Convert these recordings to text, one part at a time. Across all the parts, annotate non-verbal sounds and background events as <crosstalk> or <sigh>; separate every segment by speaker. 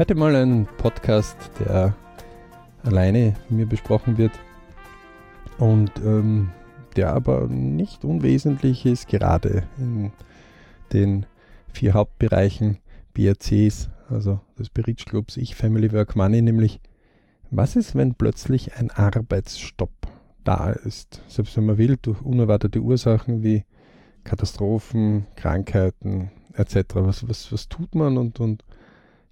Speaker 1: Heute mal ein Podcast, der alleine von mir besprochen wird und ähm, der aber nicht unwesentlich ist, gerade in den vier Hauptbereichen BRCs, also des Bridge Clubs Ich, Family, Work, Money, nämlich was ist, wenn plötzlich ein Arbeitsstopp da ist, selbst wenn man will, durch unerwartete Ursachen wie Katastrophen, Krankheiten etc. Was, was, was tut man und, und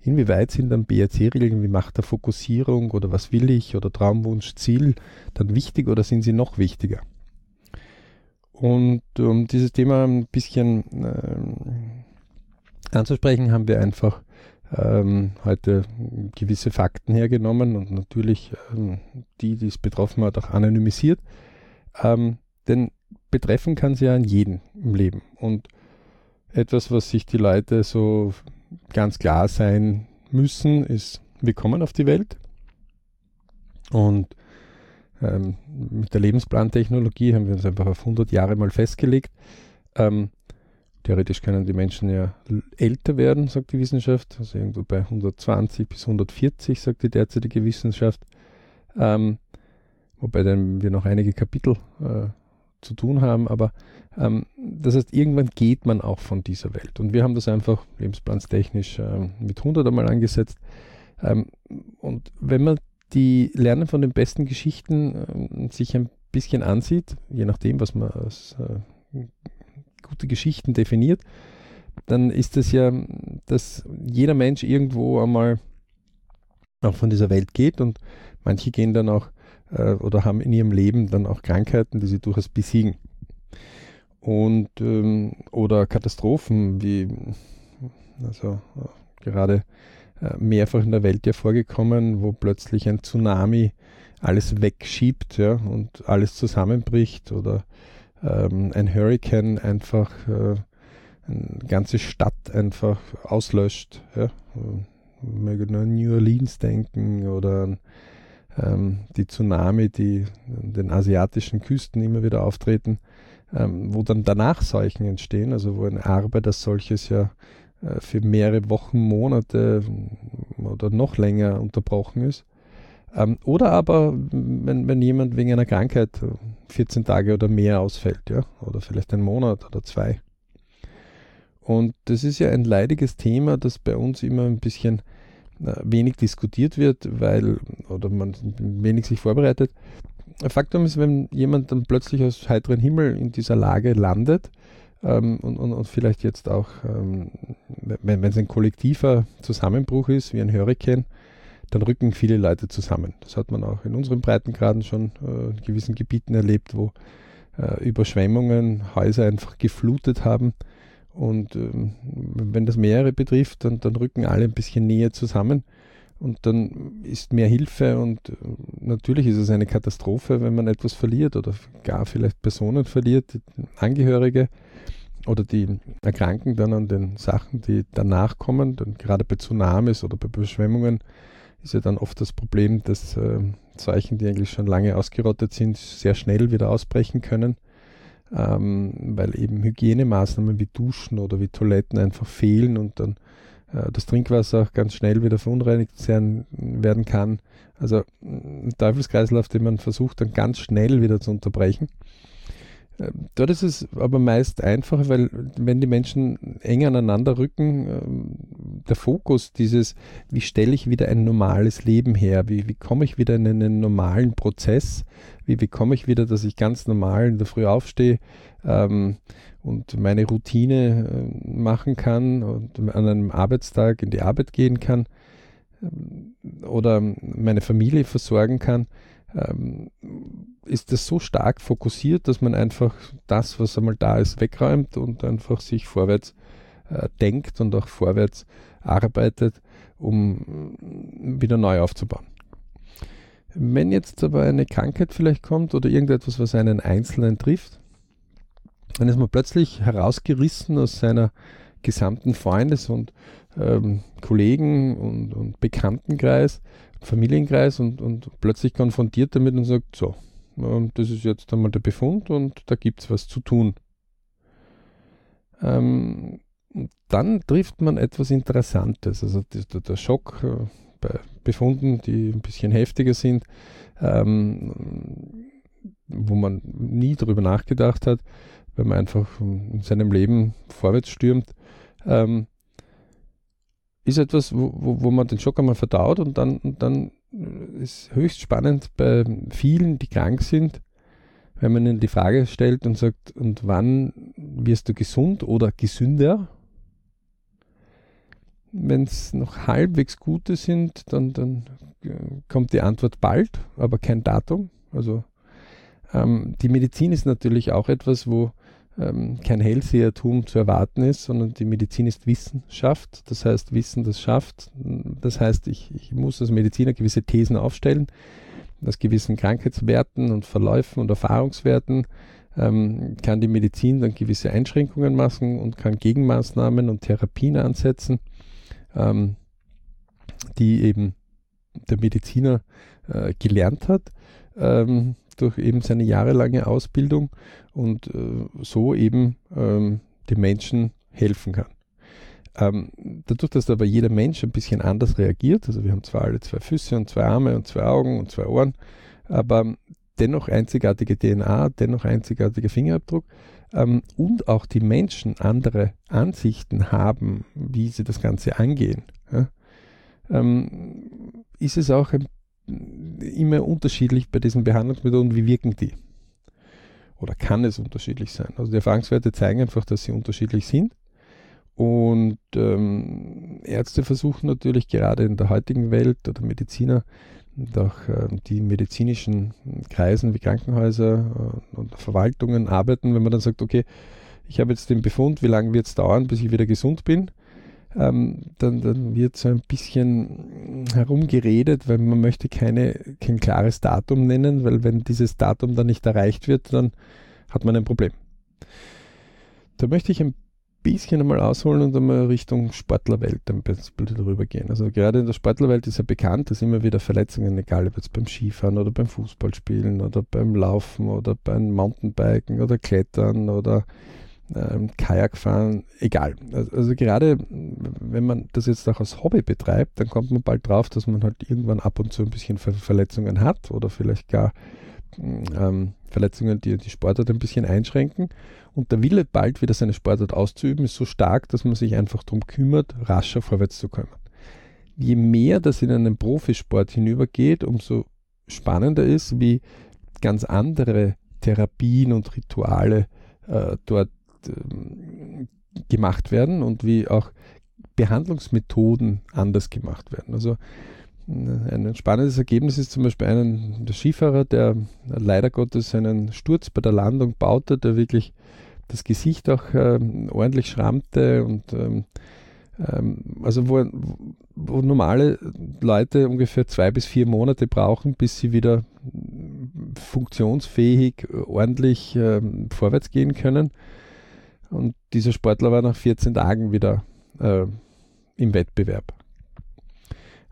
Speaker 1: inwieweit sind dann BRC-Regeln wie Macht der Fokussierung oder was will ich oder Traumwunsch, Ziel dann wichtig oder sind sie noch wichtiger? Und um dieses Thema ein bisschen ähm, anzusprechen, haben wir einfach ähm, heute gewisse Fakten hergenommen und natürlich ähm, die, die es betroffen hat, auch anonymisiert. Ähm, denn betreffen kann sie ja an jeden im Leben. Und etwas, was sich die Leute so ganz klar sein müssen, ist, wir kommen auf die Welt und ähm, mit der Lebensplantechnologie haben wir uns einfach auf 100 Jahre mal festgelegt. Ähm, theoretisch können die Menschen ja älter werden, sagt die Wissenschaft, also irgendwo bei 120 bis 140, sagt die derzeitige Wissenschaft. Ähm, wobei dann wir noch einige Kapitel äh, zu tun haben, aber ähm, das heißt, irgendwann geht man auch von dieser Welt. Und wir haben das einfach lebensplanstechnisch ähm, mit 100 einmal angesetzt. Ähm, und wenn man die Lernen von den besten Geschichten ähm, sich ein bisschen ansieht, je nachdem, was man als äh, gute Geschichten definiert, dann ist es ja, dass jeder Mensch irgendwo einmal auch von dieser Welt geht und manche gehen dann auch äh, oder haben in ihrem Leben dann auch Krankheiten, die sie durchaus besiegen. Und ähm, oder Katastrophen wie also äh, gerade äh, mehrfach in der Welt ja vorgekommen, wo plötzlich ein Tsunami alles wegschiebt ja, und alles zusammenbricht oder ähm, ein Hurricane einfach äh, eine ganze Stadt einfach auslöscht. Ja. Möge nur an New Orleans denken oder an ähm, die Tsunami, die an den asiatischen Küsten immer wieder auftreten, ähm, wo dann danach Seuchen entstehen, also wo eine Arbeit als solches ja äh, für mehrere Wochen, Monate oder noch länger unterbrochen ist. Ähm, oder aber, wenn, wenn jemand wegen einer Krankheit 14 Tage oder mehr ausfällt, ja, oder vielleicht einen Monat oder zwei. Und das ist ja ein leidiges Thema, das bei uns immer ein bisschen äh, wenig diskutiert wird, weil, oder man wenig sich vorbereitet. Faktum ist, wenn jemand dann plötzlich aus heiterem Himmel in dieser Lage landet, ähm, und, und, und, vielleicht jetzt auch, ähm, wenn es ein kollektiver Zusammenbruch ist, wie ein Hurricane, dann rücken viele Leute zusammen. Das hat man auch in unseren Breitengraden schon äh, in gewissen Gebieten erlebt, wo äh, Überschwemmungen Häuser einfach geflutet haben. Und ähm, wenn das mehrere betrifft, dann, dann rücken alle ein bisschen näher zusammen. Und dann ist mehr Hilfe und äh, natürlich ist es eine Katastrophe, wenn man etwas verliert oder gar vielleicht Personen verliert, Angehörige oder die erkranken dann an den Sachen, die danach kommen. Dann gerade bei Tsunamis oder bei Überschwemmungen ist ja dann oft das Problem, dass äh, Zeichen, die eigentlich schon lange ausgerottet sind, sehr schnell wieder ausbrechen können, ähm, weil eben Hygienemaßnahmen wie Duschen oder wie Toiletten einfach fehlen und dann äh, das Trinkwasser auch ganz schnell wieder verunreinigt werden kann. Also ein Teufelskreislauf, den man versucht dann ganz schnell wieder zu unterbrechen. Dort ist es aber meist einfacher, weil wenn die Menschen eng aneinander rücken, ähm, der Fokus dieses, wie stelle ich wieder ein normales Leben her, wie, wie komme ich wieder in einen normalen Prozess, wie, wie komme ich wieder, dass ich ganz normal in der Früh aufstehe ähm, und meine Routine äh, machen kann und an einem Arbeitstag in die Arbeit gehen kann ähm, oder meine Familie versorgen kann ähm, ist das so stark fokussiert, dass man einfach das, was einmal da ist, wegräumt und einfach sich vorwärts äh, denkt und auch vorwärts arbeitet, um wieder neu aufzubauen. Wenn jetzt aber eine Krankheit vielleicht kommt oder irgendetwas, was einen Einzelnen trifft, dann ist man plötzlich herausgerissen aus seiner gesamten Freundes- und ähm, Kollegen- und, und Bekanntenkreis Familienkreis und, und plötzlich konfrontiert damit und sagt, so, ähm, das ist jetzt einmal der Befund und da gibt es was zu tun. Ähm, dann trifft man etwas Interessantes. Also der, der Schock äh, bei Befunden, die ein bisschen heftiger sind, ähm, wo man nie darüber nachgedacht hat, weil man einfach in seinem Leben vorwärts stürmt, ähm, ist etwas, wo, wo, wo, man den Schock einmal verdaut und dann, und dann ist höchst spannend bei vielen, die krank sind, wenn man ihnen die Frage stellt und sagt, und wann wirst du gesund oder gesünder? Wenn es noch halbwegs gute sind, dann, dann äh, kommt die Antwort bald, aber kein Datum. Also ähm, die Medizin ist natürlich auch etwas, wo ähm, kein Hellsehertum zu erwarten ist, sondern die Medizin ist Wissenschaft. Das heißt, Wissen, das schafft. Das heißt, ich, ich muss als Mediziner gewisse Thesen aufstellen, aus gewissen Krankheitswerten und Verläufen und Erfahrungswerten ähm, kann die Medizin dann gewisse Einschränkungen machen und kann Gegenmaßnahmen und Therapien ansetzen, ähm, die eben der Mediziner äh, gelernt hat. Ähm, durch eben seine jahrelange Ausbildung und äh, so eben ähm, den Menschen helfen kann. Ähm, dadurch, dass aber jeder Mensch ein bisschen anders reagiert, also wir haben zwar alle zwei Füße und zwei Arme und zwei Augen und zwei Ohren, aber dennoch einzigartige DNA, dennoch einzigartiger Fingerabdruck ähm, und auch die Menschen andere Ansichten haben, wie sie das Ganze angehen, ja, ähm, ist es auch ein immer unterschiedlich bei diesen Behandlungsmethoden, wie wirken die? Oder kann es unterschiedlich sein? Also die Erfahrungswerte zeigen einfach, dass sie unterschiedlich sind. Und ähm, Ärzte versuchen natürlich gerade in der heutigen Welt oder Mediziner und auch äh, die medizinischen Kreisen wie Krankenhäuser äh, und Verwaltungen arbeiten, wenn man dann sagt, okay, ich habe jetzt den Befund, wie lange wird es dauern, bis ich wieder gesund bin? Ähm, dann, dann, wird so ein bisschen herumgeredet, weil man möchte keine, kein klares Datum nennen, weil wenn dieses Datum dann nicht erreicht wird, dann hat man ein Problem. Da möchte ich ein bisschen einmal ausholen und einmal Richtung Sportlerwelt ein bisschen darüber gehen. Also gerade in der Sportlerwelt ist ja bekannt, dass immer wieder Verletzungen, egal ob jetzt beim Skifahren oder beim Fußballspielen oder beim Laufen oder beim Mountainbiken oder Klettern oder ähm, Kajak fahren, egal. Also, also, gerade wenn man das jetzt auch als Hobby betreibt, dann kommt man bald drauf, dass man halt irgendwann ab und zu ein bisschen Ver Verletzungen hat oder vielleicht gar ähm, Verletzungen, die die Sportart ein bisschen einschränken. Und der Wille, bald wieder seine Sportart auszuüben, ist so stark, dass man sich einfach darum kümmert, rascher vorwärts zu kommen. Je mehr das in einen Profisport hinübergeht, umso spannender ist, wie ganz andere Therapien und Rituale äh, dort gemacht werden und wie auch Behandlungsmethoden anders gemacht werden. Also äh, ein spannendes Ergebnis ist zum Beispiel ein Skifahrer, der leider Gottes einen Sturz bei der Landung baute, der wirklich das Gesicht auch äh, ordentlich schrammte und ähm, ähm, also wo, wo, normale Leute ungefähr zwei bis vier Monate brauchen, bis sie wieder funktionsfähig ordentlich ähm, vorwärts gehen können, und dieser Sportler war nach 14 Tagen wieder äh, im Wettbewerb.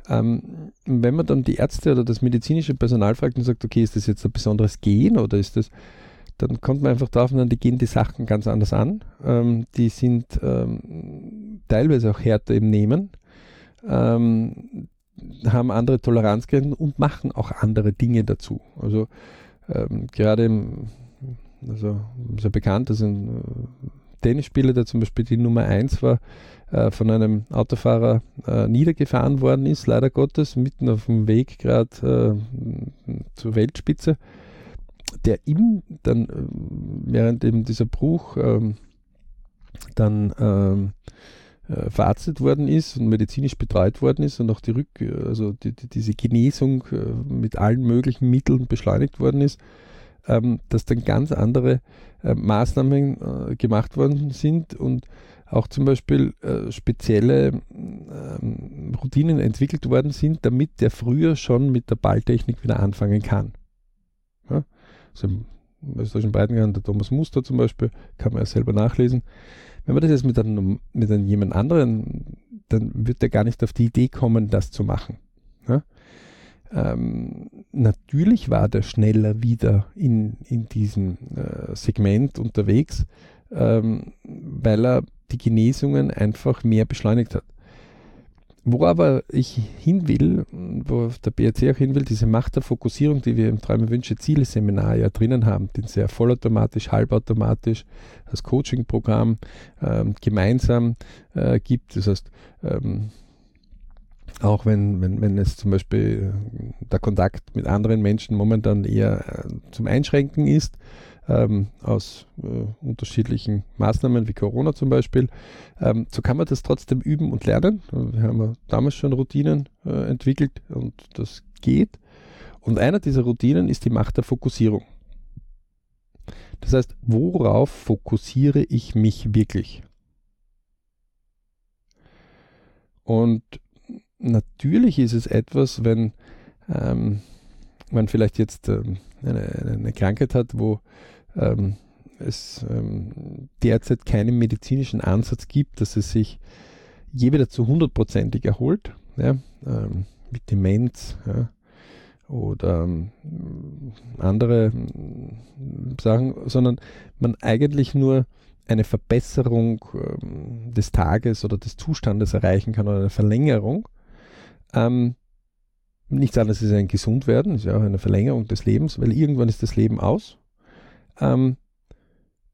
Speaker 1: Ähm, wenn man dann die Ärzte oder das medizinische Personal fragt und sagt, okay, ist das jetzt ein besonderes Gen oder ist das, dann kommt man einfach drauf und die gehen die Sachen ganz anders an. Ähm, die sind ähm, teilweise auch härter im Nehmen, ähm, haben andere Toleranzgrenzen und machen auch andere Dinge dazu. Also ähm, gerade im, also sehr bekannt, das sind äh, Tennisspieler, der zum Beispiel die Nummer 1 war, äh, von einem Autofahrer äh, niedergefahren worden ist, leider Gottes, mitten auf dem Weg gerade äh, zur Weltspitze, der ihm dann äh, während eben dieser Bruch ähm, dann ähm, äh, verarztet worden ist und medizinisch betreut worden ist und auch die Rück, also die, die, diese Genesung mit allen möglichen Mitteln beschleunigt worden ist ähm, dass dann ganz andere äh, Maßnahmen äh, gemacht worden sind und auch zum Beispiel äh, spezielle ähm, Routinen entwickelt worden sind, damit der früher schon mit der Balltechnik wieder anfangen kann. Ja? Also im österreichischen Breitengrad, der Thomas Muster zum Beispiel, kann man ja selber nachlesen. Wenn man das jetzt mit einem, mit einem jemand anderen, dann wird der gar nicht auf die Idee kommen, das zu machen. Ja? Ähm, natürlich war der schneller wieder in, in diesem äh, Segment unterwegs, ähm, weil er die Genesungen einfach mehr beschleunigt hat. Wo aber ich hin will, wo der BRC auch hin will, diese Macht der Fokussierung, die wir im Träume, Wünsche, Ziele Seminar ja drinnen haben, den sehr vollautomatisch, halbautomatisch als Coaching-Programm ähm, gemeinsam äh, gibt. Das heißt, ähm, auch wenn, wenn, wenn es zum Beispiel der Kontakt mit anderen Menschen momentan eher äh, zum Einschränken ist, ähm, aus äh, unterschiedlichen Maßnahmen wie Corona zum Beispiel, ähm, so kann man das trotzdem üben und lernen. Wir haben damals schon Routinen äh, entwickelt und das geht. Und einer dieser Routinen ist die Macht der Fokussierung. Das heißt, worauf fokussiere ich mich wirklich? Und natürlich ist es etwas, wenn ähm, man vielleicht jetzt ähm, eine, eine, Krankheit hat, wo ähm, es ähm, derzeit keinen medizinischen Ansatz gibt, dass es sich je wieder zu hundertprozentig erholt, ja, ähm, mit Demenz ja, oder ähm, andere ähm, Sachen, sondern man eigentlich nur eine Verbesserung des Tages oder des Zustandes erreichen kann oder eine Verlängerung. Ähm, nichts anderes ist ein Gesundwerden, ist ja auch eine Verlängerung des Lebens, weil irgendwann ist das Leben aus ähm,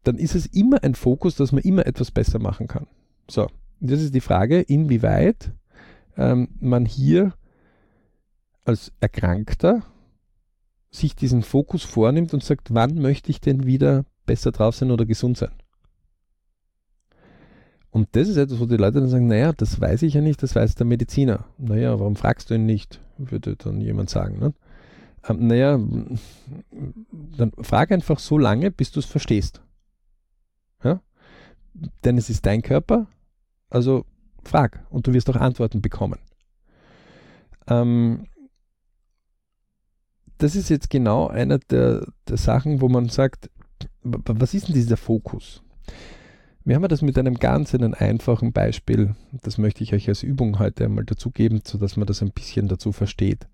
Speaker 1: dann ist es immer ein Fokus, dass man immer etwas besser machen kann. So, das ist die Frage, inwieweit ähm, man hier als Erkrankter sich diesen Fokus vornimmt und sagt, wann möchte ich denn wieder besser drauf sein oder gesund sein? Und das ist etwas, wo die Leute dann sagen, naja, das weiß ich ja nicht, das weiß der Mediziner. Naja, warum fragst du ihn nicht, würde dann jemand sagen. Ne? Ähm, naja, dann frag einfach so lange, bis du es verstehst. Ja? Denn es ist dein Körper, also frag und du wirst auch Antworten bekommen. Ähm, das ist jetzt genau einer der, der Sachen, wo man sagt, was ist denn dieser Fokus? Wir haben das mit einem ganz einen einfachen Beispiel, das möchte ich euch als Übung heute einmal dazugeben, sodass man das ein bisschen dazu versteht.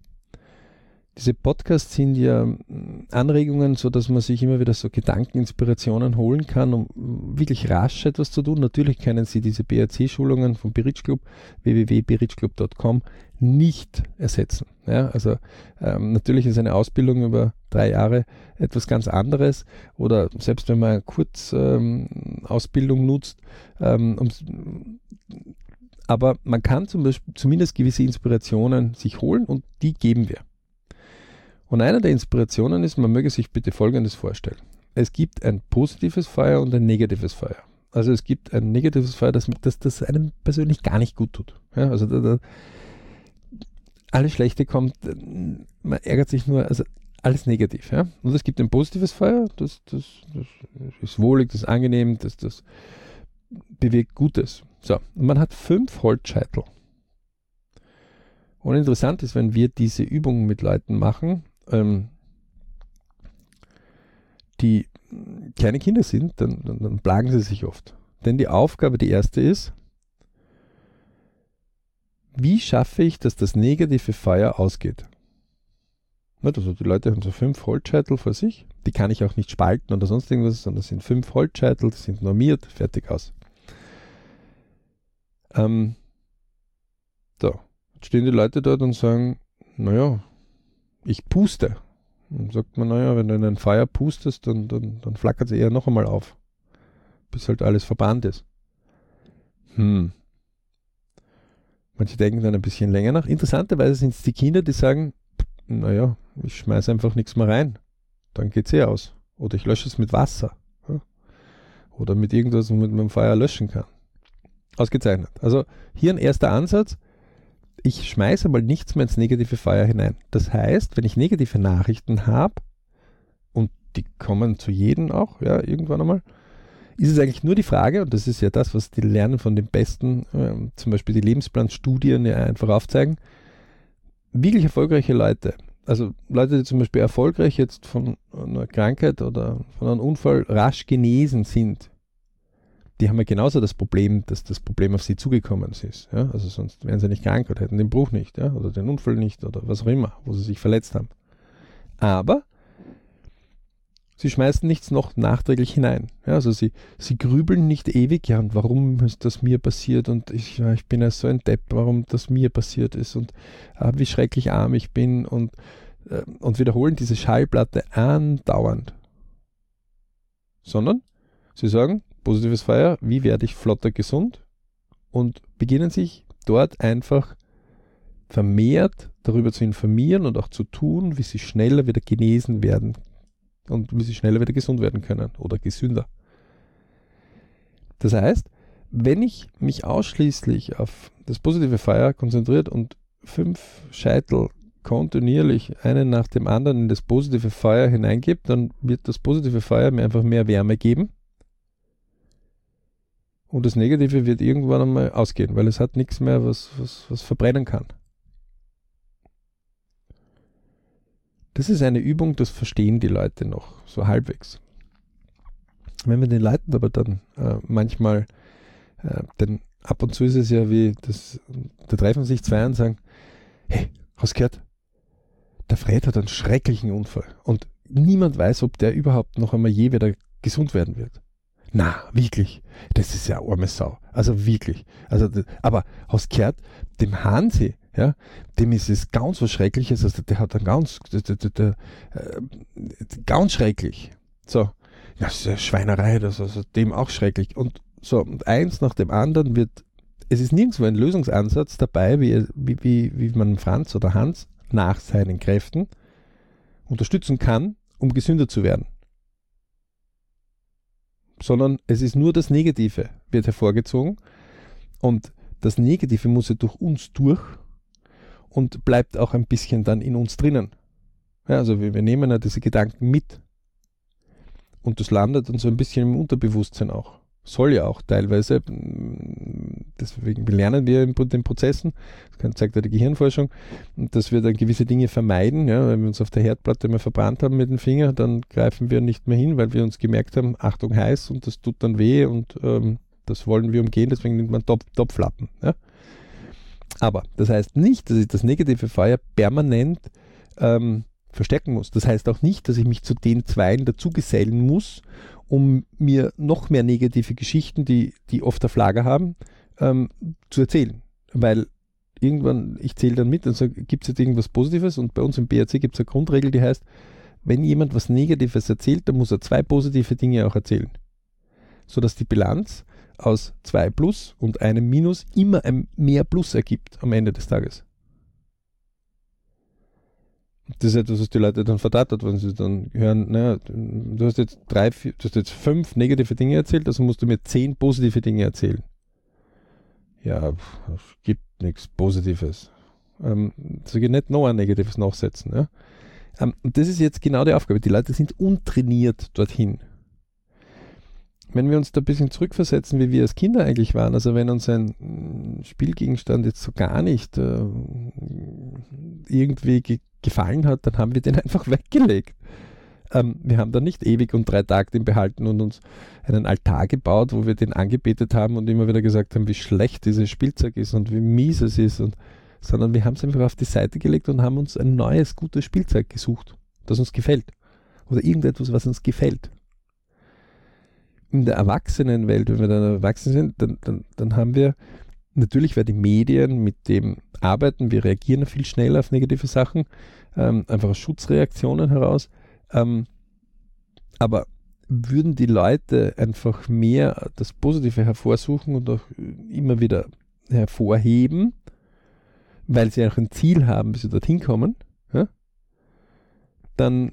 Speaker 1: Diese Podcasts sind ja mm, Anregungen, so dass man sich immer wieder so Gedanken, Inspirationen holen kann, um wirklich rasch etwas zu tun. Natürlich können Sie diese BRC-Schulungen vom Beritsch Club, www.beritschclub.com, nicht ersetzen. Ja, also ähm, natürlich ist eine Ausbildung über drei Jahre etwas ganz anderes oder selbst wenn man kurz ähm, nutzt, ähm, um, aber man kann zum Beispiel zumindest gewisse Inspirationen sich holen und die geben wir. Und eine der Inspirationen ist, man möge sich bitte Folgendes vorstellen. Es gibt ein positives Feuer und ein negatives Feuer. Also es gibt ein negatives Feuer, das, das, das einem persönlich gar nicht gut tut. Ja, also da, da, alles Schlechte kommt, man ärgert sich nur, also alles negativ. Ja? Und es gibt ein positives Feuer, das, das, das ist wohlig, das ist angenehm, das, das bewirkt Gutes. So, und man hat fünf Holzscheitel. Und interessant ist, wenn wir diese Übungen mit Leuten machen, ähm, die kleine Kinder sind, dann, dann, dann plagen sie sich oft. Denn die Aufgabe, die erste ist, wie schaffe ich, dass das negative Feuer ausgeht? Also die Leute haben so fünf Holzscheitel vor sich, die kann ich auch nicht spalten oder sonst irgendwas, sondern das sind fünf Holzscheitel, die sind normiert, fertig aus. Ähm, so, jetzt stehen die Leute dort und sagen, naja, ich puste. Dann sagt man, naja, wenn du in ein Feuer pustest, dann, dann, dann flackert es eher noch einmal auf, bis halt alles verbrannt ist. Hm. Manche denken dann ein bisschen länger nach. Interessanterweise sind es die Kinder, die sagen, naja, ich schmeiße einfach nichts mehr rein. Dann geht es eh aus. Oder ich lösche es mit Wasser. Oder mit irgendwas, womit man Feuer löschen kann. Ausgezeichnet. Also hier ein erster Ansatz ich schmeiße mal nichts mehr ins negative Feuer hinein. Das heißt, wenn ich negative Nachrichten habe, und die kommen zu jedem auch, ja, irgendwann einmal, ist es eigentlich nur die Frage, und das ist ja das, was die lernen von den besten, äh, zum Beispiel die Lebensplanstudien ja einfach aufzeigen, wirklich erfolgreiche Leute, also Leute, die zum Beispiel erfolgreich jetzt von einer Krankheit oder von einem Unfall rasch genesen sind, die haben ja genauso das Problem, dass das Problem auf sie zugekommen ist. Ja? Also sonst wären sie nicht krank oder hätten den Bruch nicht ja? oder den Unfall nicht oder was auch immer, wo sie sich verletzt haben. Aber Sie schmeißen nichts noch nachträglich hinein. Ja, also sie, sie grübeln nicht ewig, ja, und warum ist das mir passiert? Und ich, ja, ich bin ja so ein Depp, warum das mir passiert ist. Und äh, wie schrecklich arm ich bin. Und, äh, und wiederholen diese Schallplatte andauernd. Sondern sie sagen, positives Feuer, wie werde ich flotter gesund? Und beginnen sich dort einfach vermehrt darüber zu informieren und auch zu tun, wie sie schneller wieder genesen werden und wie sie schneller wieder gesund werden können oder gesünder. Das heißt, wenn ich mich ausschließlich auf das positive Feuer konzentriert und fünf Scheitel kontinuierlich einen nach dem anderen in das positive Feuer hineingibt, dann wird das positive Feuer mir einfach mehr Wärme geben. Und das Negative wird irgendwann einmal ausgehen, weil es hat nichts mehr, was, was, was verbrennen kann. Das ist eine Übung, das verstehen die Leute noch so halbwegs. Wenn wir den Leuten aber dann äh, manchmal, äh, denn ab und zu ist es ja wie, das, da treffen sich zwei und sagen, hey, hast gehört? Der Fred hat einen schrecklichen Unfall und niemand weiß, ob der überhaupt noch einmal je wieder gesund werden wird. Na, wirklich. Das ist ja arme Sau. Also wirklich. Also, aber hast gehört, dem Hansi, ja, dem ist es ganz was Schreckliches, also der hat dann ganz, der, der, der, äh, ganz schrecklich. So, das ist ja Schweinerei, das ist also dem auch schrecklich. Und so, und eins nach dem anderen wird, es ist nirgendwo ein Lösungsansatz dabei, wie, wie, wie man Franz oder Hans nach seinen Kräften unterstützen kann, um gesünder zu werden. Sondern es ist nur das Negative, wird hervorgezogen. Und das Negative muss ja durch uns durch und bleibt auch ein bisschen dann in uns drinnen. Ja, also wir, wir nehmen ja diese Gedanken mit. Und das landet dann so ein bisschen im Unterbewusstsein auch. Soll ja auch teilweise, deswegen lernen wir in den Prozessen, das zeigt ja die Gehirnforschung, dass wir dann gewisse Dinge vermeiden. Ja, wenn wir uns auf der Herdplatte mal verbrannt haben mit dem Finger, dann greifen wir nicht mehr hin, weil wir uns gemerkt haben, Achtung heiß und das tut dann weh und ähm, das wollen wir umgehen, deswegen nimmt man Topf, Topflappen. Ja? Aber das heißt nicht, dass ich das negative Feuer permanent ähm, verstärken muss. Das heißt auch nicht, dass ich mich zu den Zweien dazugesellen muss, um mir noch mehr negative Geschichten, die, die oft auf Lager haben, ähm, zu erzählen. Weil irgendwann, ich zähle dann mit und sage, gibt es jetzt irgendwas Positives? Und bei uns im BRC gibt es eine Grundregel, die heißt, wenn jemand was Negatives erzählt, dann muss er zwei positive Dinge auch erzählen. Sodass die Bilanz aus zwei Plus und einem Minus immer ein mehr Plus ergibt am Ende des Tages. Das ist etwas, was die Leute dann verdattert, wenn sie dann hören, naja, du hast jetzt drei, vier, du hast jetzt fünf negative Dinge erzählt, also musst du mir zehn positive Dinge erzählen. Ja, es gibt nichts Positives. Ähm, so geht nicht noch ein Negatives nachsetzen. Ja? Ähm, und das ist jetzt genau die Aufgabe. Die Leute sind untrainiert dorthin wenn wir uns da ein bisschen zurückversetzen, wie wir als Kinder eigentlich waren, also wenn uns ein Spielgegenstand jetzt so gar nicht äh, irgendwie ge gefallen hat, dann haben wir den <laughs> einfach weggelegt. Ähm, wir haben dann nicht ewig und drei Tage den behalten und uns einen Altar gebaut, wo wir den angebetet haben und immer wieder gesagt haben, wie schlecht dieses Spielzeug ist und wie mies es ist, und, sondern wir haben es einfach auf die Seite gelegt und haben uns ein neues, gutes Spielzeug gesucht, das uns gefällt. Oder irgendetwas, was uns gefällt in der Erwachsenenwelt, wenn wir dann erwachsen sind, dann, dann, dann haben wir natürlich, weil die Medien mit dem arbeiten, wir reagieren viel schneller auf negative Sachen, ähm, einfach aus Schutzreaktionen heraus. Ähm, aber würden die Leute einfach mehr das Positive hervorsuchen und auch immer wieder hervorheben, weil sie auch ein Ziel haben, bis sie dorthin kommen, ja, dann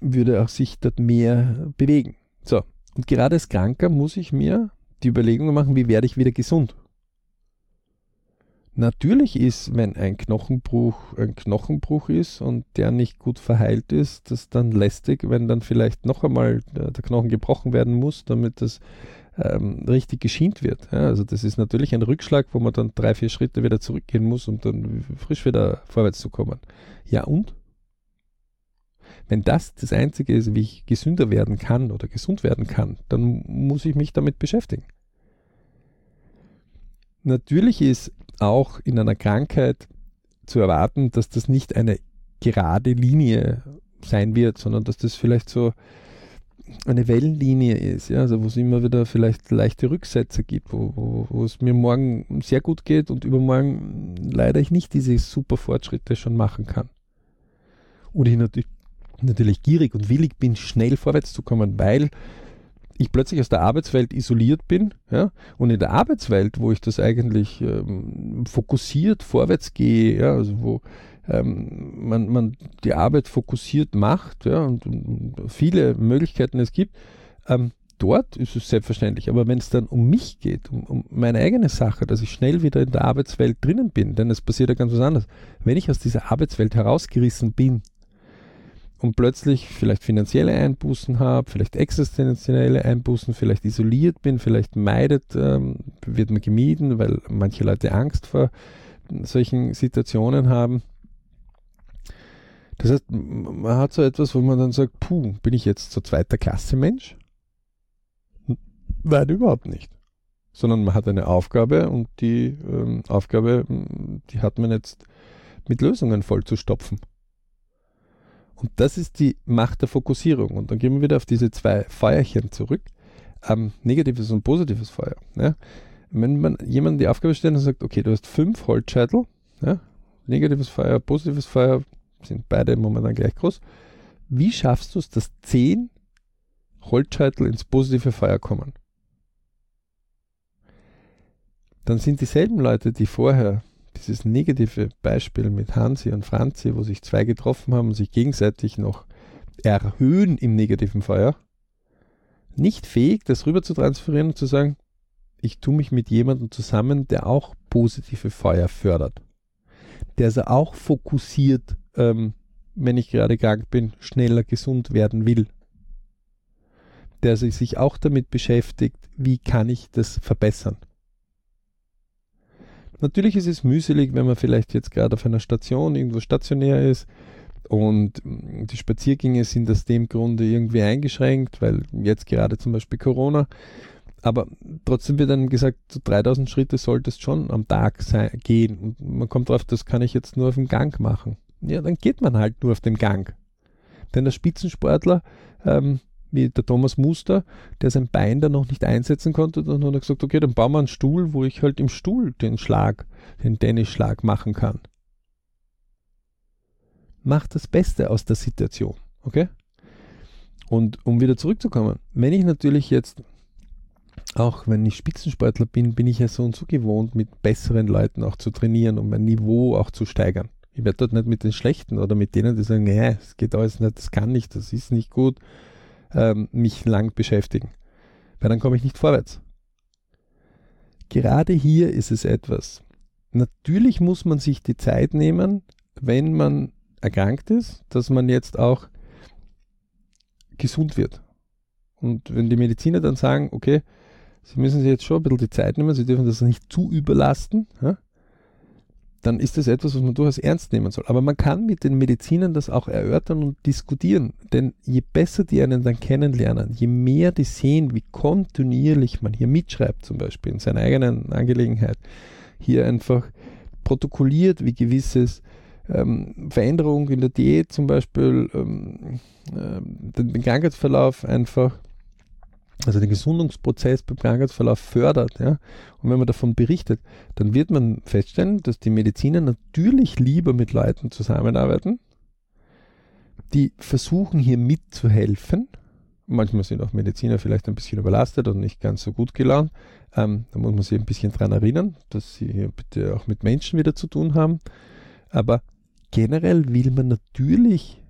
Speaker 1: würde auch sich dort mehr bewegen. So, und gerade als Kranker muss ich mir die Überlegungen machen, wie werde ich wieder gesund? Natürlich ist, wenn ein Knochenbruch ein Knochenbruch ist und der nicht gut verheilt ist, das dann lästig, wenn dann vielleicht noch einmal der, Knochen gebrochen werden muss, damit das ähm, richtig geschient wird. Ja, also das ist natürlich ein Rückschlag, wo man dann drei, vier Schritte wieder zurückgehen muss, um dann frisch wieder vorwärts zu kommen. Ja und? Wenn das das Einzige ist, wie ich gesünder werden kann oder gesund werden kann, dann muss ich mich damit beschäftigen. Natürlich ist auch in einer Krankheit zu erwarten, dass das nicht eine gerade Linie sein wird, sondern dass das vielleicht so eine Wellenlinie ist, ja, also wo es immer wieder vielleicht leichte Rücksätze gibt, wo, wo, wo es mir morgen sehr gut geht und übermorgen leider ich nicht diese super Fortschritte schon machen kann. Und ich natürlich, natürlich gierig und willig bin, schnell vorwärts zu kommen, weil ich plötzlich aus der Arbeitswelt isoliert bin ja, und in der Arbeitswelt, wo ich das eigentlich ähm, fokussiert vorwärts gehe, ja, also wo ähm, man, man die Arbeit fokussiert macht ja, und, und viele Möglichkeiten es gibt, ähm, dort ist es selbstverständlich. Aber wenn es dann um mich geht, um, um, meine eigene Sache, dass ich schnell wieder in der Arbeitswelt drinnen bin, denn es passiert ja ganz was anderes. Wenn ich aus dieser Arbeitswelt herausgerissen bin, und plötzlich vielleicht finanzielle Einbußen habe, vielleicht existenzielle Einbußen, vielleicht isoliert bin, vielleicht meidet, ähm, wird man gemieden, weil manche Leute Angst vor solchen Situationen haben. Das heißt, man hat so etwas, wo man dann sagt, puh, bin ich jetzt so zweiter Klasse Mensch? Nein, überhaupt nicht. Sondern man hat eine Aufgabe und die ähm, Aufgabe, die hat man jetzt mit Lösungen voll zu stopfen. Und das ist die Macht der Fokussierung. Und dann gehen wir wieder auf diese zwei Feuerchen zurück. Ähm, negatives und positives Feuer. Ja. Wenn man jemandem die Aufgabe stellt und sagt, okay, du hast fünf Holzscheitel, ja, negatives Feuer, positives Feuer, sind beide momentan gleich groß. Wie schaffst du es, dass zehn Holzscheitel ins positive Feuer kommen? Dann sind dieselben Leute, die vorher dieses negative Beispiel mit Hansi und Franzi, wo sich zwei getroffen haben und sich gegenseitig noch erhöhen im negativen Feuer, nicht fähig, das rüber zu transferieren und zu sagen, ich tue mich mit jemandem zusammen, der auch positive Feuer fördert. Der also auch fokussiert, ähm, wenn ich gerade krank bin, schneller gesund werden will. Der sich auch damit beschäftigt, wie kann ich das verbessern. Natürlich ist es mühselig, wenn man vielleicht jetzt gerade auf einer Station irgendwo stationär ist und mm, die Spaziergänge sind aus dem Grunde irgendwie eingeschränkt, weil jetzt gerade zum Beispiel Corona. Aber trotzdem wird dann gesagt, so 3000 Schritte solltest schon am Tag sein, gehen. Und man kommt drauf, das kann ich jetzt nur auf dem Gang machen. Ja, dann geht man halt nur auf dem Gang. Denn der Spitzensportler ähm, wie der Thomas Muster, der sein Bein dann noch nicht einsetzen konnte, dann hat er gesagt, okay, dann bauen wir einen Stuhl, wo ich halt im Stuhl den Schlag, den Tennisschlag machen kann. Mach das Beste aus der Situation, okay? Und um wieder zurückzukommen, wenn ich natürlich jetzt, auch wenn ich Spitzensportler bin, bin ich ja so und so gewohnt, mit besseren Leuten auch zu trainieren, um mein Niveau auch zu steigern. Ich werde dort nicht mit den Schlechten oder mit denen, die sagen, nee, es geht alles nicht, das kann nicht, das ist nicht gut, ähm, mich lang beschäftigen, weil dann komme ich nicht vorwärts. Gerade hier ist es etwas. Natürlich muss man sich die Zeit nehmen, wenn man erkrankt ist, dass man jetzt auch gesund wird. Und wenn die Mediziner dann sagen, okay, Sie müssen sich jetzt schon ein bisschen die Zeit nehmen, Sie dürfen das nicht zu überlasten, ja? Dann ist das etwas, was man durchaus ernst nehmen soll. Aber man kann mit den Medizinern das auch erörtern und diskutieren. Denn je besser die einen dann kennenlernen, je mehr die sehen, wie kontinuierlich man hier mitschreibt, zum Beispiel in seiner eigenen Angelegenheit, hier einfach protokolliert, wie gewisses ähm, Veränderung in der Diät zum Beispiel, ähm, äh, den, den Krankheitsverlauf einfach also den Gesundungsprozess beim Krankheitsverlauf fördert, ja, und wenn man davon berichtet, dann wird man feststellen, dass die Mediziner natürlich lieber mit Leuten zusammenarbeiten, die versuchen hier mitzuhelfen. Manchmal sind auch Mediziner vielleicht ein bisschen überlastet und nicht ganz so gut gelaunt. Ähm, da muss man sich ein bisschen dran erinnern, dass sie hier bitte auch mit Menschen wieder zu tun haben. Aber generell will man natürlich,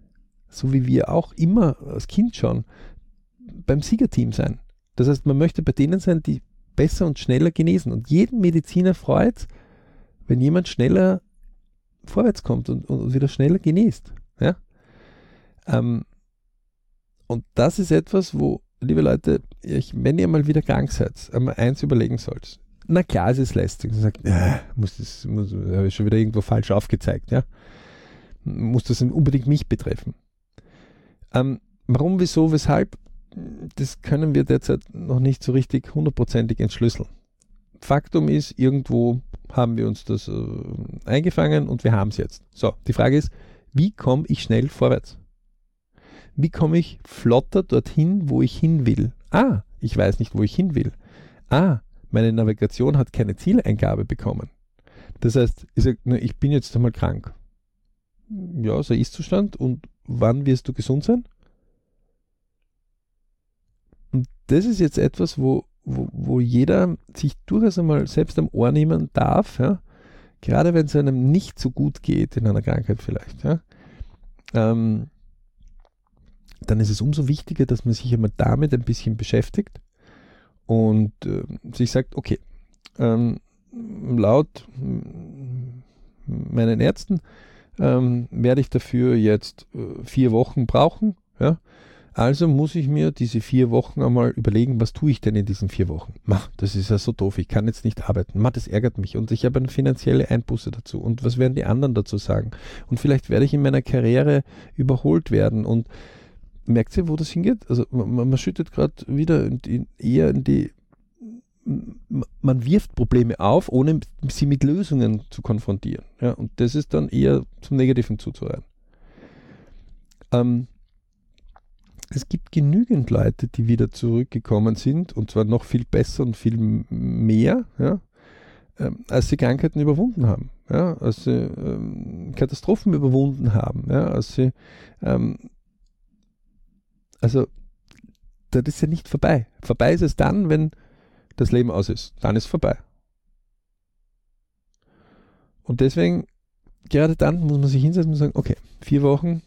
Speaker 1: so wie wir auch immer als Kind schon, beim Siegerteam sein. Das heißt, man möchte bei denen sein, die besser und schneller genesen. Und jeden Mediziner freut, wenn jemand schneller vorwärts kommt und, und wieder schneller genesen. Ja? Ähm, und das ist etwas, wo, liebe Leute, ich, wenn ihr mal wieder krank seid, einmal eins überlegen sollt. Na klar, es ist lästig. Man sagt, äh, muss das, muss, habe ich schon wieder irgendwo falsch aufgezeigt, ja. Muss das unbedingt mich betreffen. Ähm, warum, wieso, weshalb? Das können wir derzeit noch nicht so richtig hundertprozentig entschlüsseln. Faktum ist, irgendwo haben wir uns das äh, eingefangen und wir haben es jetzt. So, die Frage ist, wie komme ich schnell vorwärts? Wie komme ich flotter dorthin, wo ich hin will? Ah, ich weiß nicht, wo ich hin will. Ah, meine Navigation hat keine Zieleingabe bekommen. Das heißt, ich sage, ich bin jetzt einmal krank. Ja, so Ist-Zustand. Und wann wirst du gesund sein? Und das ist jetzt etwas, wo, wo, wo jeder sich durchaus einmal selbst am Ohr nehmen darf, ja? gerade wenn es einem nicht so gut geht in einer Krankheit vielleicht. Ja? Ähm, dann ist es umso wichtiger, dass man sich einmal damit ein bisschen beschäftigt und äh, sich sagt, okay, ähm, laut meinen Ärzten ähm, werde ich dafür jetzt äh, vier Wochen brauchen. Ja? Also muss ich mir diese vier Wochen einmal überlegen, was tue ich denn in diesen vier Wochen? Ma, das ist ja so doof, ich kann jetzt nicht arbeiten. Ma, das ärgert mich und ich habe eine finanzielle Einbuße dazu. Und was werden die anderen dazu sagen? Und vielleicht werde ich in meiner Karriere überholt werden und merkt ihr, wo das hingeht? Also man, man schüttet gerade wieder in, in, eher in die man wirft Probleme auf, ohne sie mit Lösungen zu konfrontieren. Ja, und das ist dann eher zum Negativen zuzuhören. Ähm, es gibt genügend Leute, die wieder zurückgekommen sind, und zwar noch viel besser und viel mehr, ja, ähm, als sie Krankheiten überwunden haben, ja, als sie ähm, Katastrophen überwunden haben, ja, als sie, ähm, also, das ist ja nicht vorbei. Vorbei ist es dann, wenn das Leben aus ist. Dann ist vorbei. Und deswegen, gerade dann muss man sich hinsetzen und sagen, okay, vier Wochen,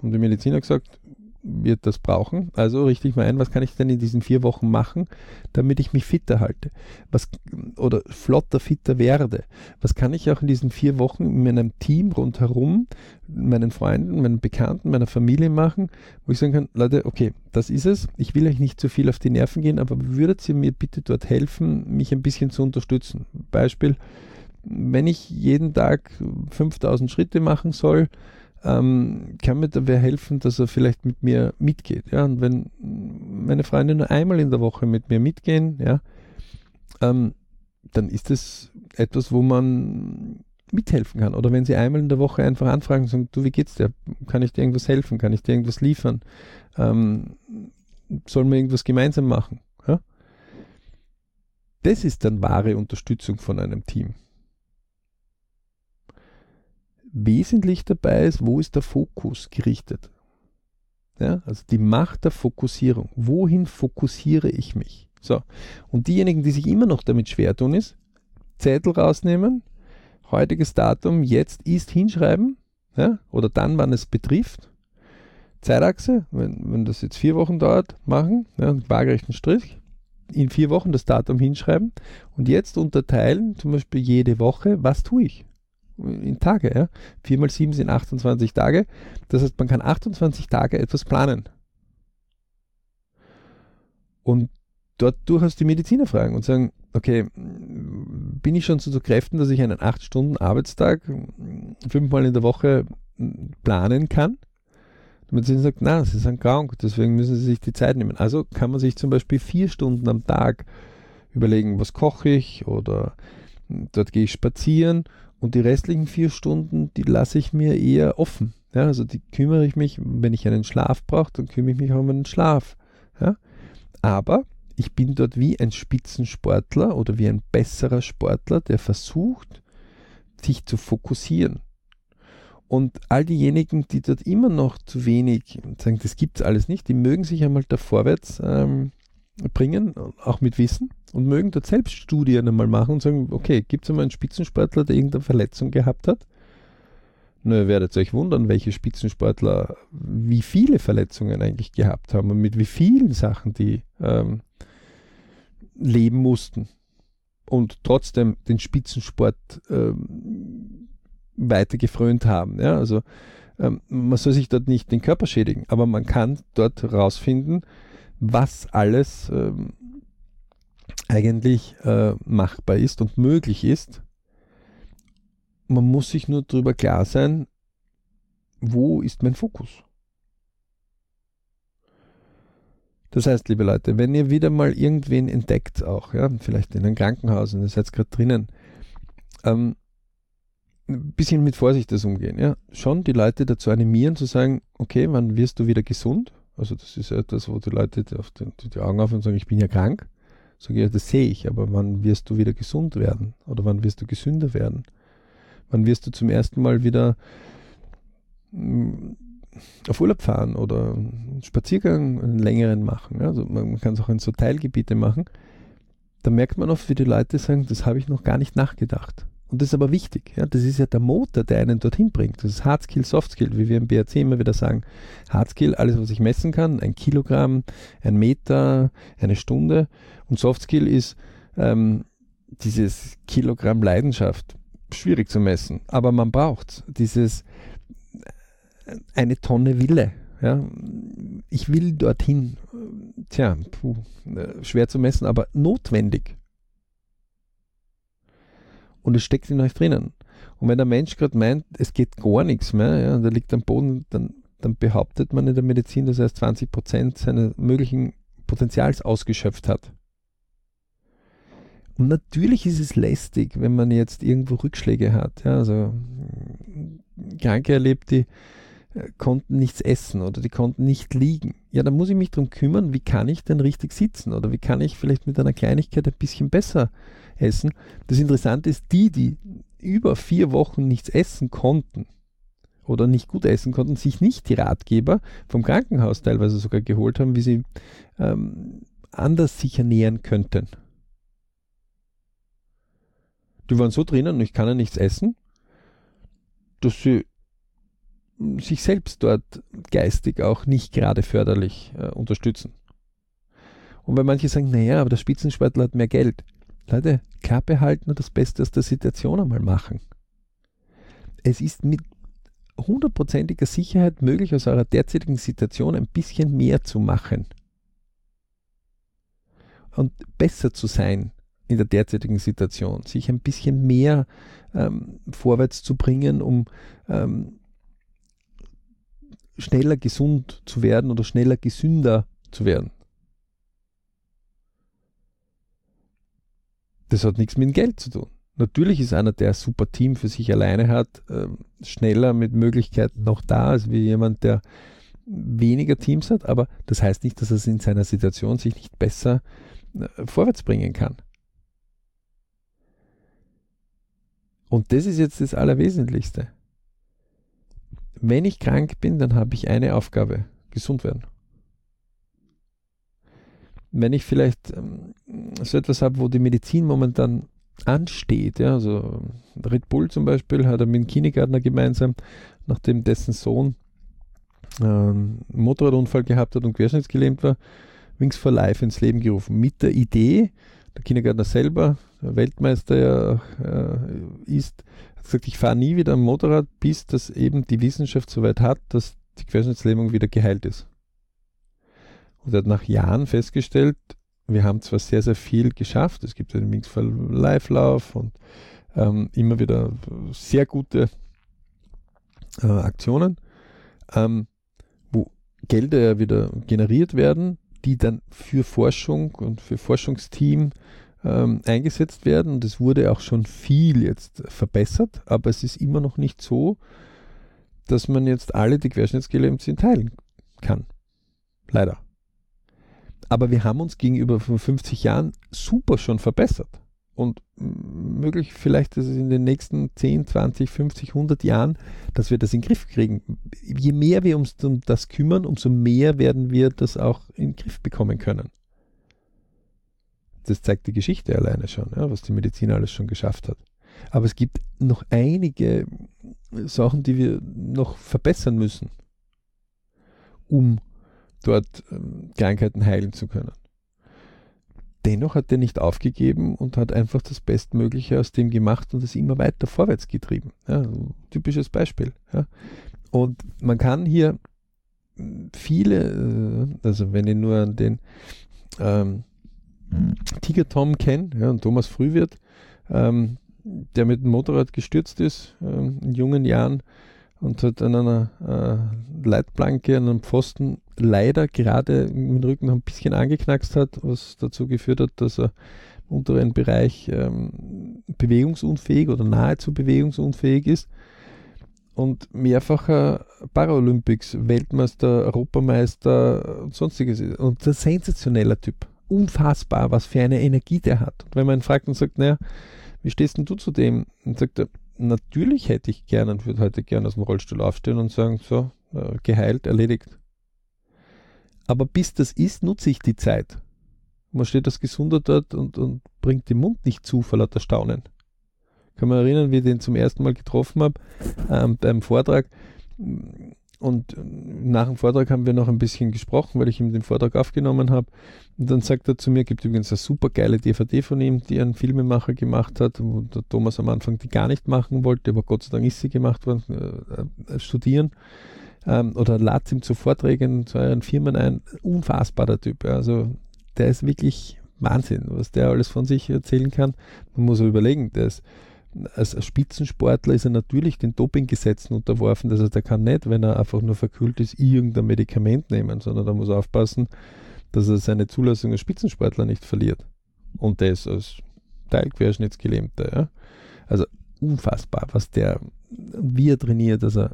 Speaker 1: und die Mediziner gesagt, wird das brauchen. Also richte ich mal ein, was kann ich denn in diesen vier Wochen machen, damit ich mich fitter halte? Was, oder flotter, fitter werde? Was kann ich auch in diesen vier Wochen in meinem Team rundherum, meinen Freunden, meinen Bekannten, meiner Familie machen, wo ich sagen kann, Leute, okay, das ist es. Ich will euch nicht zu viel auf die Nerven gehen, aber würdet ihr mir bitte dort helfen, mich ein bisschen zu unterstützen? Beispiel, wenn ich jeden Tag 5000 Schritte machen soll, ähm, kann mir da wer helfen, dass er vielleicht mit mir mitgeht. Ja? Und wenn meine Freunde nur einmal in der Woche mit mir mitgehen, ja, ähm, dann ist das etwas, wo man mithelfen kann. Oder wenn sie einmal in der Woche einfach anfragen sagen, du, wie geht's dir? Kann ich dir irgendwas helfen? Kann ich dir irgendwas liefern? Ähm, sollen wir irgendwas gemeinsam machen? Ja? Das ist dann wahre Unterstützung von einem Team wesentlich dabei ist, wo ist der Fokus gerichtet. Ja, also die Macht der Fokussierung. Wohin fokussiere ich mich? So. Und diejenigen, die sich immer noch damit schwer tun, ist, Zettel rausnehmen, heutiges Datum, jetzt ist hinschreiben, ja, oder dann, wann es betrifft. Zeitachse, wenn, wenn das jetzt vier Wochen dauert, machen, ja, einen waagerechten Strich, in vier Wochen das Datum hinschreiben und jetzt unterteilen, zum Beispiel jede Woche, was tue ich? In Tage. Ja? 4 mal 7 sind 28 Tage. Das heißt, man kann 28 Tage etwas planen. Und dort durchaus die Mediziner fragen und sagen, okay, bin ich schon zu Kräften, dass ich einen 8-Stunden-Arbeitstag fünfmal in der Woche planen kann? Die Mediziner sagt, na, sie sind krank, deswegen müssen sie sich die Zeit nehmen. Also kann man sich zum Beispiel vier Stunden am Tag überlegen, was koche ich oder dort gehe ich spazieren und die restlichen vier Stunden, die lasse ich mir eher offen. Ja, also die kümmere ich mich, wenn ich einen Schlaf brauche, dann kümmere ich mich auch um einen Schlaf. Ja. Aber ich bin dort wie ein Spitzensportler oder wie ein besserer Sportler, der versucht, sich zu fokussieren. Und all diejenigen, die dort immer noch zu wenig sagen, das gibt es alles nicht, die mögen sich einmal da vorwärts ähm, bringen, auch mit Wissen, und mögen dort selbst Studien einmal machen und sagen, okay, gibt es einmal einen Spitzensportler, der irgendeine Verletzung gehabt hat? Na, ihr werdet euch wundern, welche Spitzensportler wie viele Verletzungen eigentlich gehabt haben und mit wie vielen Sachen die ähm, leben mussten und trotzdem den Spitzensport ähm, weiter gefrönt haben. Ja? Also ähm, man soll sich dort nicht den Körper schädigen, aber man kann dort herausfinden, was alles ähm, eigentlich äh, machbar ist und möglich ist. Man muss sich nur darüber klar sein, wo ist mein Fokus. Das heißt, liebe Leute, wenn ihr wieder mal irgendwen entdeckt, auch, ja, vielleicht in einem Krankenhaus und ihr seid gerade drinnen, ähm, ein bisschen mit Vorsicht das umgehen. Ja? Schon die Leute dazu animieren, zu sagen, okay, wann wirst du wieder gesund? Also das ist etwas, wo die Leute auf die, die Augen auf und sagen, ich bin ja krank. Sage ich, ja, das sehe ich, aber wann wirst du wieder gesund werden? Oder wann wirst du gesünder werden? Wann wirst du zum ersten Mal wieder mm, auf Urlaub fahren oder einen Spaziergang, einen längeren machen? Also man kann es auch in so Teilgebiete machen. Da merkt man oft, wie die Leute sagen, das habe ich noch gar nicht nachgedacht. Und das ist aber wichtig. Ja? Das ist ja der Motor, der einen dorthin bringt. Das ist Hardskill, Softskill, wie wir im BRC immer wieder sagen. Hardskill, alles, was ich messen kann, ein Kilogramm, ein Meter, eine Stunde. Und Softskill ist ähm, dieses Kilogramm Leidenschaft. Schwierig zu messen, aber man braucht dieses äh, eine Tonne Wille. Ja? Ich will dorthin. Tja, puh, äh, schwer zu messen, aber notwendig und es steckt in euch drinnen. Und wenn der Mensch gerade meint, es geht gar nichts mehr, ja, und er liegt am Boden, dann, dann behauptet man in der Medizin, dass er erst 20 Prozent seines möglichen Potenzials ausgeschöpft hat. Und natürlich ist es lästig, wenn man jetzt irgendwo Rückschläge hat. Ja, also Kranke erlebt, die äh, konnten nichts essen oder die konnten nicht liegen. Ja, dann muss ich mich darum kümmern, wie kann ich denn richtig sitzen oder wie kann ich vielleicht mit einer Kleinigkeit ein bisschen besser essen. Das Interessante ist, die, die über vier Wochen nichts essen konnten oder nicht gut essen konnten, sich nicht die Ratgeber vom Krankenhaus teilweise sogar geholt haben, wie sie ähm, anders sich ernähren könnten. Die waren so drinnen, ich kann ja nichts essen, dass sie sich selbst dort geistig auch nicht gerade förderlich äh, unterstützen. Und weil manche sagen, naja, aber der Spitzensportler hat mehr Geld. Leute, Klappe halten und das Beste aus der Situation einmal machen. Es ist mit hundertprozentiger Sicherheit möglich, aus eurer derzeitigen Situation ein bisschen mehr zu machen. Und besser zu sein in der derzeitigen Situation, sich ein bisschen mehr ähm, vorwärts zu bringen, um ähm, schneller gesund zu werden oder schneller gesünder zu werden. Das hat nichts mit dem Geld zu tun. Natürlich ist einer, der ein super Team für sich alleine hat, ähm, schneller mit Möglichkeiten noch da, als wie jemand, der weniger Teams hat, aber das heißt nicht, dass er in seiner Situation sich nicht besser äh, vorwärts bringen kann. Und das ist jetzt das Allerwesentlichste. Wenn ich krank bin, dann habe ich eine Aufgabe, gesund werden wenn ich vielleicht ähm, so etwas habe, wo die Medizin momentan ansteht, ja, also Red Bull zum Beispiel hat er mit dem Kindergärtner gemeinsam, nachdem dessen Sohn ähm, Motorradunfall gehabt hat und querschnittsgelähmt war, Wings for Life ins Leben gerufen. Mit der Idee, der Kindergärtner selber, der Weltmeister ja äh, ist, hat gesagt, ich fahre nie wieder am Motorrad, bis das eben die Wissenschaft soweit hat, dass die Querschnittslähmung wieder geheilt ist. Und er hat nach Jahren festgestellt, wir haben zwar sehr, sehr viel geschafft, es gibt den Mixfall Live-Lauf und ähm, immer wieder sehr gute äh, Aktionen, ähm, wo Gelder ja wieder generiert werden, die dann für Forschung und für Forschungsteam ähm, eingesetzt werden. Und es wurde auch schon viel jetzt verbessert, aber es ist immer noch nicht so, dass man jetzt alle, die querschnittsgelähmt sind, teilen kann. Leider. Aber wir haben uns gegenüber vor 50 Jahren super schon verbessert. Und möglich vielleicht ist es in den nächsten 10, 20, 50, 100 Jahren, dass wir das in den Griff kriegen. Je mehr wir uns um das kümmern, umso mehr werden wir das auch in den Griff bekommen können. Das zeigt die Geschichte alleine schon, ja, was die Medizin alles schon geschafft hat. Aber es gibt noch einige Sachen, die wir noch verbessern müssen, um dort ähm, Krankheiten heilen zu können. Dennoch hat er nicht aufgegeben und hat einfach das Bestmögliche aus dem gemacht und es immer weiter vorwärts getrieben. Ja, typisches Beispiel. Ja. Und man kann hier viele, äh, also wenn ich nur an den ähm, Tiger Tom kenne, ja, und Thomas Frühwirt, ähm, der mit dem Motorrad gestürzt ist ähm, in jungen Jahren und hat an einer äh, Leitplanke, an einem Pfosten leider gerade im Rücken noch ein bisschen angeknackst hat, was dazu geführt hat, dass er unteren Bereich ähm, bewegungsunfähig oder nahezu bewegungsunfähig ist und mehrfacher Paralympics, Weltmeister, Europameister und sonstiges ist. Und ein sensationeller Typ. Unfassbar, was für eine Energie der hat. Und wenn man ihn fragt und sagt, naja, wie stehst denn du zu dem? Und sagt er, natürlich hätte ich gerne und würde heute gerne aus dem Rollstuhl aufstehen und sagen, so, äh, geheilt, erledigt. Aber bis das ist, nutze ich die Zeit. Man steht als Gesunder dort und, und bringt den Mund nicht zu vor lauter Staunen. Ich kann mich erinnern, wie ich den zum ersten Mal getroffen habe ähm, beim Vortrag. Und nach dem Vortrag haben wir noch ein bisschen gesprochen, weil ich ihm den Vortrag aufgenommen habe. Und dann sagt er zu mir, gibt übrigens eine super geile DVD von ihm, die ein Filmemacher gemacht hat, wo der Thomas am Anfang die gar nicht machen wollte, aber Gott sei Dank ist sie gemacht worden, äh, äh studieren. Ähm, oder lad ihm zu Vorträgen zu euren Firmen ein. Unfassbarer Typ. Also der ist wirklich Wahnsinn, was der alles von sich erzählen kann. Man muss überlegen, der ist als Spitzensportler ist er natürlich den Dopinggesetzen unterworfen. Das heißt, er kann nicht, wenn er einfach nur verkühlt ist, irgendein Medikament nehmen, sondern er muss aufpassen, dass er seine Zulassung als Spitzensportler nicht verliert. Und das als Teilquerschnittsgelähmter. Ja? Also unfassbar, was der, wie er trainiert, also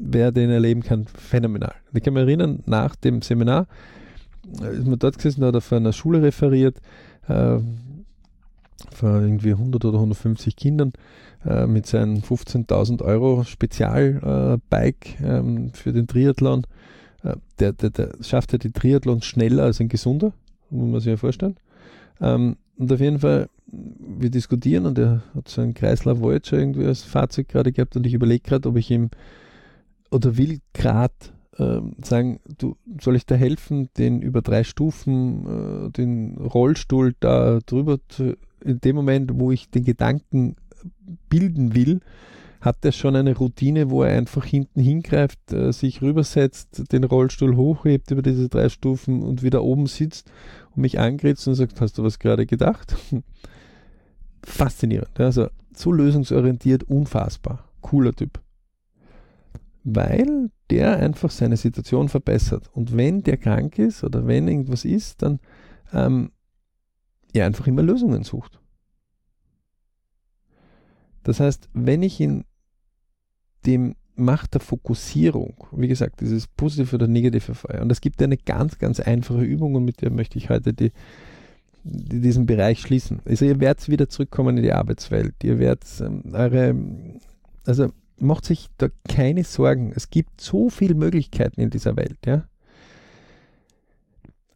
Speaker 1: wer den erleben kann, phänomenal. Ich kann mich erinnern, nach dem Seminar äh, ist man dort gesessen, da hat von einer Schule referiert, äh, von irgendwie 100 oder 150 Kindern äh, mit seinem 15.000 Euro Spezialbike äh, ähm, für den Triathlon. Äh, der, der, der schafft ja die Triathlon schneller als ein gesunder, muss man sich ja vorstellen. Ähm, und auf jeden Fall, wir diskutieren und er hat so einen Chrysler Voyager irgendwie als Fahrzeug gerade gehabt und ich überlege gerade, ob ich ihm oder will gerade äh, sagen, du soll ich da helfen, den über drei Stufen, äh, den Rollstuhl da drüber zu, in dem Moment, wo ich den Gedanken bilden will, hat er schon eine Routine, wo er einfach hinten hingreift, äh, sich rübersetzt, den Rollstuhl hochhebt über diese drei Stufen und wieder oben sitzt und mich angritzt und sagt, hast du was gerade gedacht? <laughs> Faszinierend. Also so lösungsorientiert, unfassbar. Cooler Typ. Weil der einfach seine Situation verbessert. Und wenn der krank ist oder wenn irgendwas ist, dann ähm, er einfach immer Lösungen sucht. Das heißt, wenn ich in dem Macht der Fokussierung, wie gesagt, dieses positive oder negative Feuer, und es gibt eine ganz, ganz einfache Übung und mit der möchte ich heute die, die diesen Bereich schließen. Also ihr werdet wieder zurückkommen in die Arbeitswelt. Ihr werdet ähm, eure, also macht sich da keine Sorgen. Es gibt so viele Möglichkeiten in dieser Welt, ja.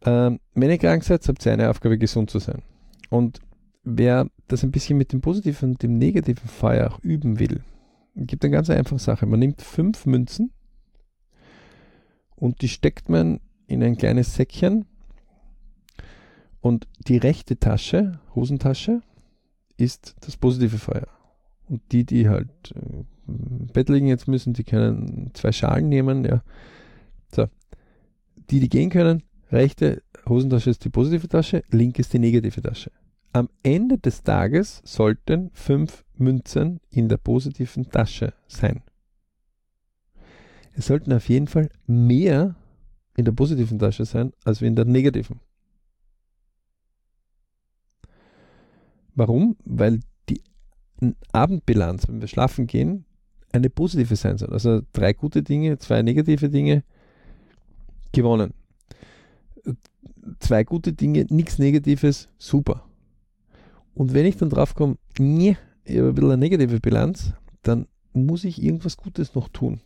Speaker 1: Ähm, wenn ihr krank seid, habt ihr eine Aufgabe, gesund zu sein. Und wer das ein bisschen mit dem positiven und dem negativen Feuer auch üben will, gibt eine ganz einfache Sache. Man nimmt fünf Münzen und die steckt man in ein kleines Säckchen und die rechte Tasche, Hosentasche, ist das positive Feuer. Und die, die halt äh, im Bett liegen jetzt müssen, die können zwei Schalen nehmen, ja. So. Die, die gehen können, rechte Hosentasche ist die positive Tasche, linke ist die negative Tasche. Am Ende des Tages sollten fünf Münzen in der positiven Tasche sein. Es sollten auf jeden Fall mehr in der positiven Tasche sein, als in der negativen. Warum? Weil die Abendbilanz, wenn wir schlafen gehen, eine positive sein soll. Also drei gute Dinge, zwei negative Dinge gewonnen zwei gute Dinge, nichts Negatives, super. Und wenn ich dann drauf komme, nee, ich habe ein bisschen eine negative Bilanz, dann muss ich irgendwas Gutes noch tun.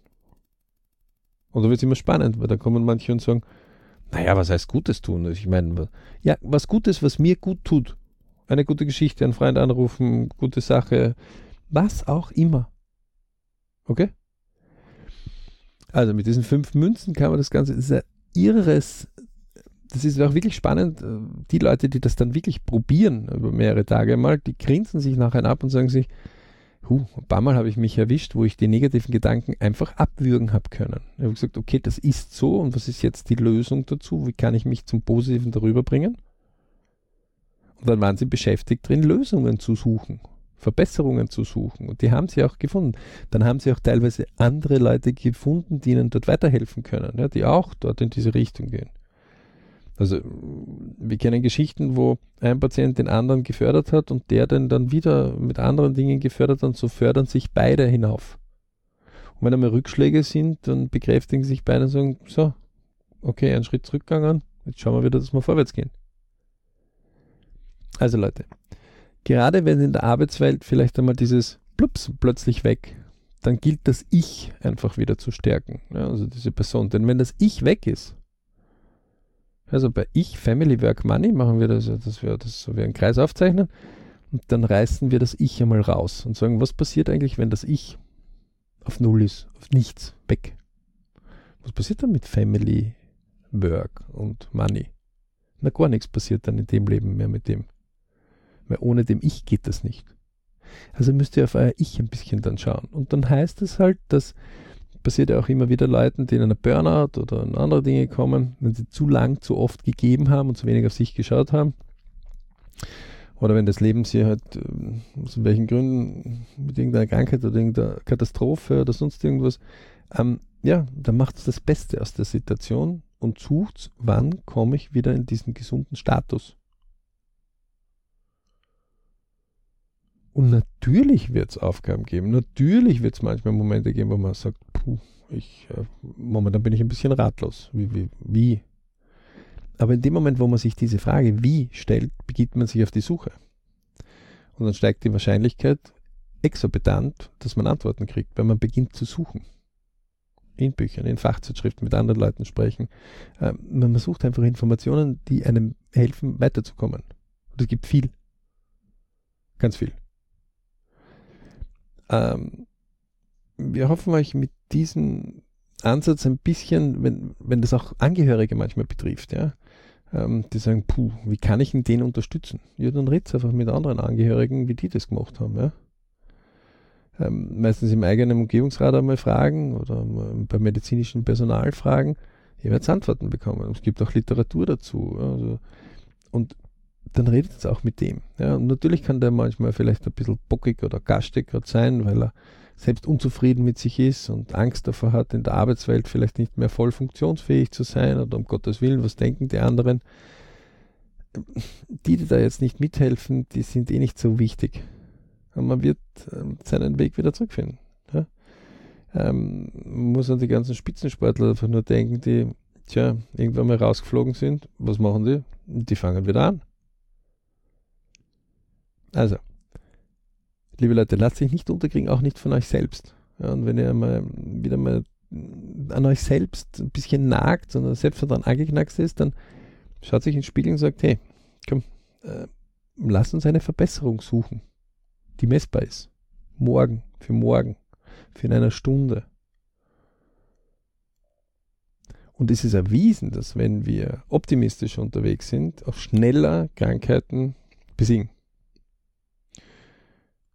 Speaker 1: Und da wird es immer spannend, weil da kommen manche und sagen, naja, was heißt Gutes tun? Also ich meine, ja, was Gutes, was mir gut tut. Eine gute Geschichte, einen Freund anrufen, gute Sache, was auch immer. Okay? Also mit diesen fünf Münzen kann man das Ganze, das ist ein irres das ist auch wirklich spannend. Äh, die Leute, die das dann wirklich probieren über mehrere Tage mal, die grinsen sich nachher ab und sagen sich, huh, ein paar Mal habe ich mich erwischt, wo ich die negativen Gedanken einfach abwürgen habe können. Ich habe gesagt, okay, das ist so und was ist jetzt die Lösung dazu? Wie kann ich mich zum Positiven darüber bringen? Und dann waren sie beschäftigt drin, Lösungen zu suchen, Verbesserungen zu suchen. Und die haben sie auch gefunden. Dann haben sie auch teilweise andere Leute gefunden, die ihnen dort weiterhelfen können, ja, die auch dort in diese Richtung gehen. Also wir kennen Geschichten, wo ein Patient den anderen gefördert hat und der den dann wieder mit anderen Dingen gefördert hat und so fördern sich beide hinauf. Und wenn einmal Rückschläge sind, dann bekräftigen sich beide und sagen, so, okay, einen Schritt zurückgegangen, jetzt schauen wir wieder, dass wir vorwärts gehen. Also Leute, gerade wenn in der Arbeitswelt vielleicht einmal dieses Plups plötzlich weg, dann gilt das Ich einfach wieder zu stärken. Ja, also diese Person. Denn wenn das Ich weg ist, also bei Ich, Family, Work, Money machen wir das, dass wir das so wie einen Kreis aufzeichnen und dann reißen wir das Ich einmal raus und sagen, was passiert eigentlich, wenn das Ich auf Null ist, auf nichts, weg? Was passiert dann mit Family, Work und Money? Na, gar nichts passiert dann in dem Leben mehr mit dem. Weil ohne dem Ich geht das nicht. Also müsst ihr auf euer Ich ein bisschen dann schauen. Und dann heißt es halt, dass passiert ja auch immer wieder Leuten, die in einer Burnout oder in andere Dinge kommen, wenn sie zu lang, zu oft gegeben haben und zu wenig auf sich geschaut haben. Oder wenn das Leben sie halt ähm, aus welchen Gründen mit irgendeiner Krankheit oder irgendeiner Katastrophe oder sonst irgendwas, ähm, ja, dann macht es das Beste aus der Situation und sucht, wann komme ich wieder in diesen gesunden Status. Und natürlich wird es Aufgaben geben. Natürlich wird es manchmal Momente geben, wo man sagt, puh, ich, äh, momentan bin ich ein bisschen ratlos. Wie, wie, wie? Aber in dem Moment, wo man sich diese Frage wie stellt, begibt man sich auf die Suche. Und dann steigt die Wahrscheinlichkeit exorbitant, dass man Antworten kriegt, weil man beginnt zu suchen. In Büchern, in Fachzeitschriften, mit anderen Leuten sprechen. Äh, man sucht einfach Informationen, die einem helfen, weiterzukommen. Und es gibt viel. Ganz viel. Ähm, wir hoffen euch mit diesem Ansatz ein bisschen, wenn, wenn das auch Angehörige manchmal betrifft, ja, ähm, die sagen, puh, wie kann ich denn den unterstützen? Ja, dann redet einfach mit anderen Angehörigen, wie die das gemacht haben, ja. Ähm, meistens im eigenen Umgebungsrat einmal fragen oder beim medizinischen Personal fragen. Ihr werdet Antworten bekommen. Es gibt auch Literatur dazu. Also, und dann redet es auch mit dem. Ja, und natürlich kann der manchmal vielleicht ein bisschen bockig oder gastig gerade sein, weil er selbst unzufrieden mit sich ist und Angst davor hat, in der Arbeitswelt vielleicht nicht mehr voll funktionsfähig zu sein oder um Gottes Willen, was denken die anderen? Die, die da jetzt nicht mithelfen, die sind eh nicht so wichtig. Und man wird ähm, seinen Weg wieder zurückfinden. Ja? Ähm, man muss an die ganzen Spitzensportler einfach nur denken, die tja, irgendwann mal rausgeflogen sind. Was machen die? Die fangen wieder an. Also, liebe Leute, lasst euch nicht unterkriegen, auch nicht von euch selbst. Ja, und wenn ihr mal wieder mal an euch selbst ein bisschen nagt, sondern selbst daran angeknackst ist, dann schaut sich ins Spiegel und sagt, hey, komm, äh, lass uns eine Verbesserung suchen, die messbar ist. Morgen, für morgen, für in einer Stunde. Und es ist erwiesen, dass wenn wir optimistisch unterwegs sind, auch schneller Krankheiten besiegen.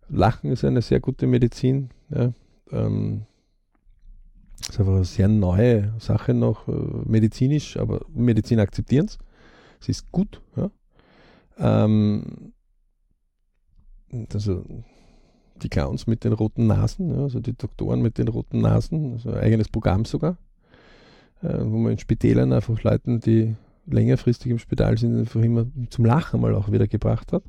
Speaker 1: Lachen ist eine sehr gute Medizin. Ja. Ähm, ist einfach eine sehr neue Sache noch, äh, medizinisch, aber Medizin akzeptieren es. Es ist gut. Ja. Ähm, also die Clowns mit den roten Nasen, ja, also die Doktoren mit den roten Nasen, also ein eigenes Programm sogar, äh, wo man in Spitälern einfach Leuten, die längerfristig im Spital sind, einfach immer zum Lachen mal auch wieder gebracht hat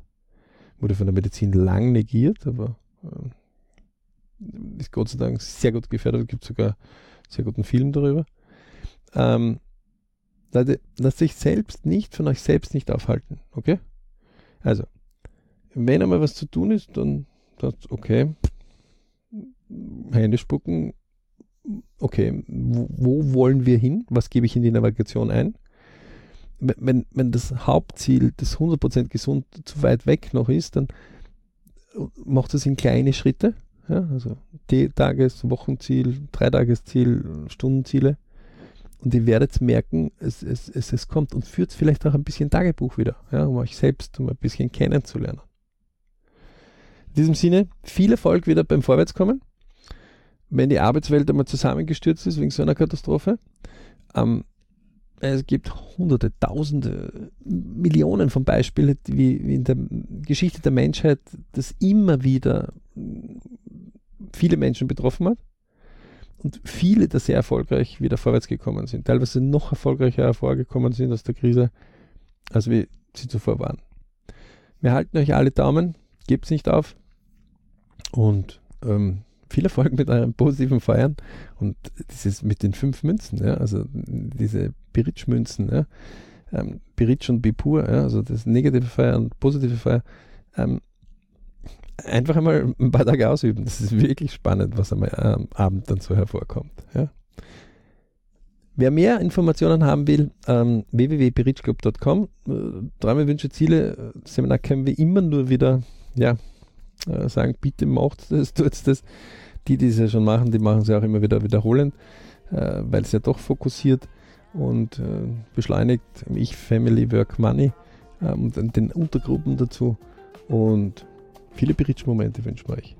Speaker 1: wurde von der Medizin lang negiert, aber äh, ist Gott sei Dank sehr gut gefährdet. Es gibt sogar sehr guten Film darüber. Ähm, Leute, lasst euch selbst nicht von euch selbst nicht aufhalten, okay? Also, wenn einmal was zu tun ist, dann sagt okay, Hände spucken, okay, wo, wo, wollen wir hin? Was gebe ich in die Navigation ein? Wenn, wenn das Hauptziel, das 100% gesund, zu weit weg noch ist, dann macht es in kleine Schritte. Ja, also Tages-, Wochenziel, Dreitagesziel, Stundenziele. Und ihr werdet merken, es, es, es, es kommt und führt vielleicht auch ein bisschen Tagebuch wieder, ja, um euch selbst um ein bisschen kennenzulernen. In diesem Sinne, viel Erfolg wieder beim Vorwärtskommen. Wenn die Arbeitswelt einmal zusammengestürzt ist wegen so einer Katastrophe, ähm, es gibt hunderte, tausende, Millionen von Beispielen, wie, in der Geschichte der Menschheit das immer wieder viele Menschen betroffen hat. und viele, die sehr erfolgreich wieder vorwärts gekommen sind, teilweise noch erfolgreicher hervorgekommen sind aus der Krise, als wir sie zuvor waren. Wir halten euch alle Daumen, gebt es nicht auf und ähm, viel Erfolg mit euren positiven Feiern und dieses mit den fünf Münzen, ja, also diese Biritsch-Münzen, ja, ähm, Biritsch und Bipur, ja, also das negative Feier und positive Feier, ähm, einfach einmal ein paar Tage ausüben. Das ist wirklich spannend, was am ähm, Abend dann so hervorkommt. Ja. Wer mehr Informationen haben will, ähm, www.berichclub.com. Äh, Träume, Wünsche, Ziele, äh, Seminar können wir immer nur wieder ja, äh, sagen, bitte macht das, <laughs> tut das. Die, die es ja schon machen, die machen es ja auch immer wieder wiederholend, äh, weil es ja doch fokussiert und äh, beschleunigt. Ich, Family, Work, Money ähm, und den Untergruppen dazu. Und viele Berichtmomente wünschen wir euch.